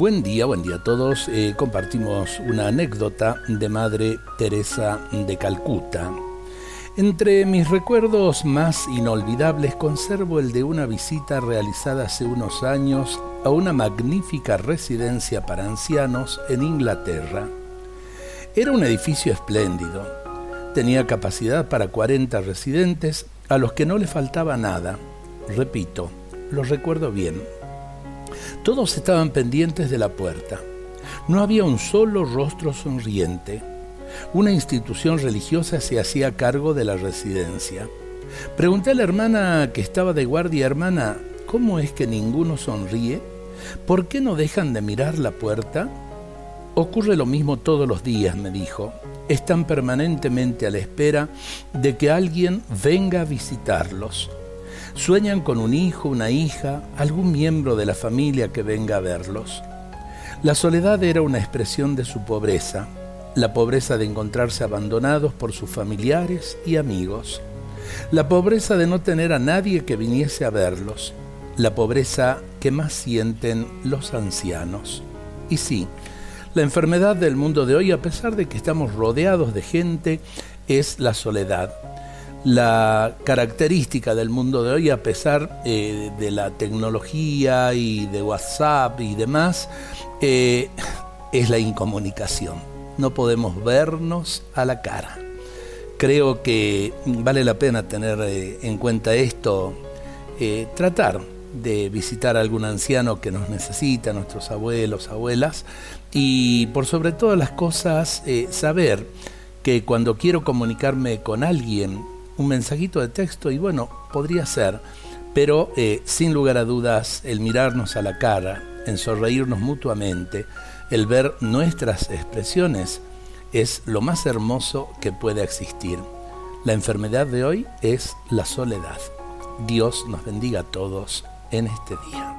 Buen día, buen día a todos. Eh, compartimos una anécdota de Madre Teresa de Calcuta. Entre mis recuerdos más inolvidables conservo el de una visita realizada hace unos años a una magnífica residencia para ancianos en Inglaterra. Era un edificio espléndido. Tenía capacidad para 40 residentes a los que no le faltaba nada. Repito, lo recuerdo bien. Todos estaban pendientes de la puerta. No había un solo rostro sonriente. Una institución religiosa se hacía cargo de la residencia. Pregunté a la hermana que estaba de guardia, hermana, ¿cómo es que ninguno sonríe? ¿Por qué no dejan de mirar la puerta? Ocurre lo mismo todos los días, me dijo. Están permanentemente a la espera de que alguien venga a visitarlos. Sueñan con un hijo, una hija, algún miembro de la familia que venga a verlos. La soledad era una expresión de su pobreza, la pobreza de encontrarse abandonados por sus familiares y amigos, la pobreza de no tener a nadie que viniese a verlos, la pobreza que más sienten los ancianos. Y sí, la enfermedad del mundo de hoy, a pesar de que estamos rodeados de gente, es la soledad la característica del mundo de hoy, a pesar eh, de la tecnología y de WhatsApp y demás, eh, es la incomunicación. No podemos vernos a la cara. Creo que vale la pena tener eh, en cuenta esto, tratar de visitar a algún anciano que nos necesita, nuestros abuelos, abuelas, y por sobre todas las cosas, saber que cuando quiero comunicarme con alguien, un mensajito de texto y bueno, podría ser, pero eh, sin lugar a dudas el mirarnos a la cara, en sonreírnos mutuamente, el ver nuestras expresiones es lo más hermoso que puede existir. La enfermedad de hoy es la soledad. Dios nos bendiga a todos en este día.